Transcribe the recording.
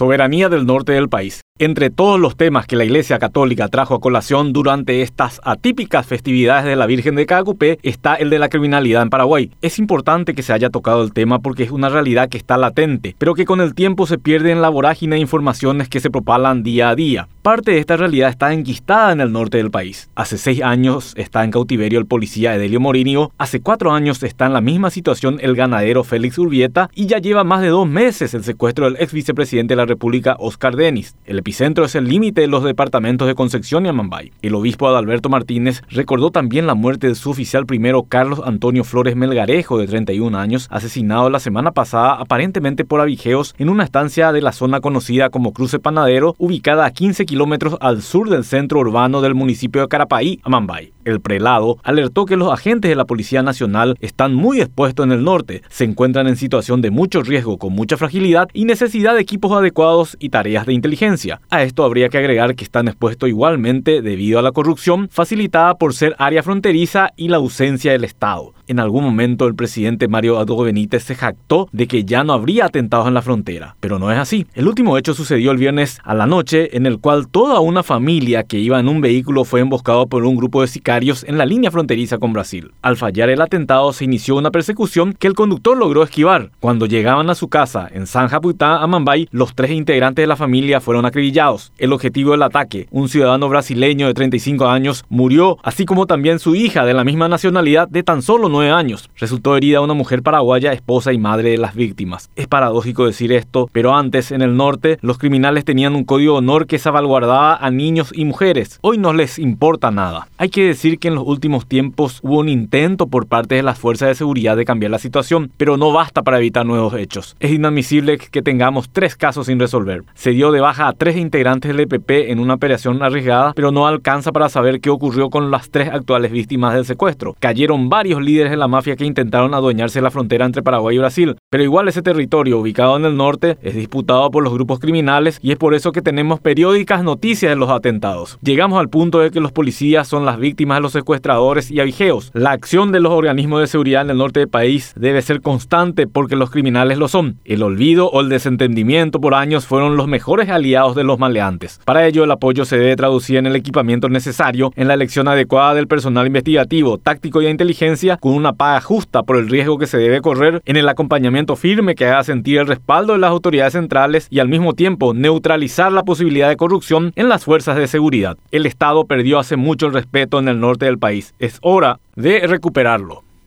soberanía del norte del país. Entre todos los temas que la Iglesia Católica trajo a colación durante estas atípicas festividades de la Virgen de Cacupé está el de la criminalidad en Paraguay. Es importante que se haya tocado el tema porque es una realidad que está latente, pero que con el tiempo se pierde en la vorágine de informaciones que se propalan día a día. Parte de esta realidad está enquistada en el norte del país. Hace seis años está en cautiverio el policía Edelio Morinio, hace cuatro años está en la misma situación el ganadero Félix Urbieta y ya lleva más de dos meses el secuestro del ex vicepresidente de la República Oscar Denis. El centro es el límite de los departamentos de Concepción y Amambay. El obispo Adalberto Martínez recordó también la muerte de su oficial primero Carlos Antonio Flores Melgarejo, de 31 años, asesinado la semana pasada aparentemente por abigeos en una estancia de la zona conocida como Cruce Panadero, ubicada a 15 kilómetros al sur del centro urbano del municipio de Carapaí, Amambay. El prelado alertó que los agentes de la Policía Nacional están muy expuestos en el norte, se encuentran en situación de mucho riesgo con mucha fragilidad y necesidad de equipos adecuados y tareas de inteligencia. A esto habría que agregar que están expuestos igualmente debido a la corrupción facilitada por ser área fronteriza y la ausencia del Estado. En algún momento el presidente Mario Adolfo Benítez se jactó de que ya no habría atentados en la frontera, pero no es así. El último hecho sucedió el viernes a la noche en el cual toda una familia que iba en un vehículo fue emboscado por un grupo de sicarios en la línea fronteriza con Brasil. Al fallar el atentado se inició una persecución que el conductor logró esquivar. Cuando llegaban a su casa en San Japutá, Amambay, los tres integrantes de la familia fueron acribillados. El objetivo del ataque, un ciudadano brasileño de 35 años, murió, así como también su hija de la misma nacionalidad de tan solo 9 años. Resultó herida una mujer paraguaya, esposa y madre de las víctimas. Es paradójico decir esto, pero antes, en el norte, los criminales tenían un código de honor que salvaguardaba a niños y mujeres. Hoy no les importa nada. Hay que decir que en los últimos tiempos hubo un intento por parte de las fuerzas de seguridad de cambiar la situación, pero no basta para evitar nuevos hechos. Es inadmisible que tengamos tres casos sin resolver. Se dio de baja a tres integrantes del EPP en una operación arriesgada, pero no alcanza para saber qué ocurrió con las tres actuales víctimas del secuestro. Cayeron varios líderes de la mafia que intentaron adueñarse la frontera entre Paraguay y Brasil. Pero igual ese territorio ubicado en el norte es disputado por los grupos criminales y es por eso que tenemos periódicas noticias de los atentados. Llegamos al punto de que los policías son las víctimas de los secuestradores y avijeos. La acción de los organismos de seguridad en el norte del país debe ser constante porque los criminales lo son. El olvido o el desentendimiento por años fueron los mejores aliados de los maleantes. Para ello el apoyo se debe traducir en el equipamiento necesario, en la elección adecuada del personal investigativo, táctico y de inteligencia con una paga justa por el riesgo que se debe correr, en el acompañamiento firme que haga sentir el respaldo de las autoridades centrales y al mismo tiempo neutralizar la posibilidad de corrupción en las fuerzas de seguridad. El Estado perdió hace mucho el respeto en el norte del país. Es hora de recuperarlo.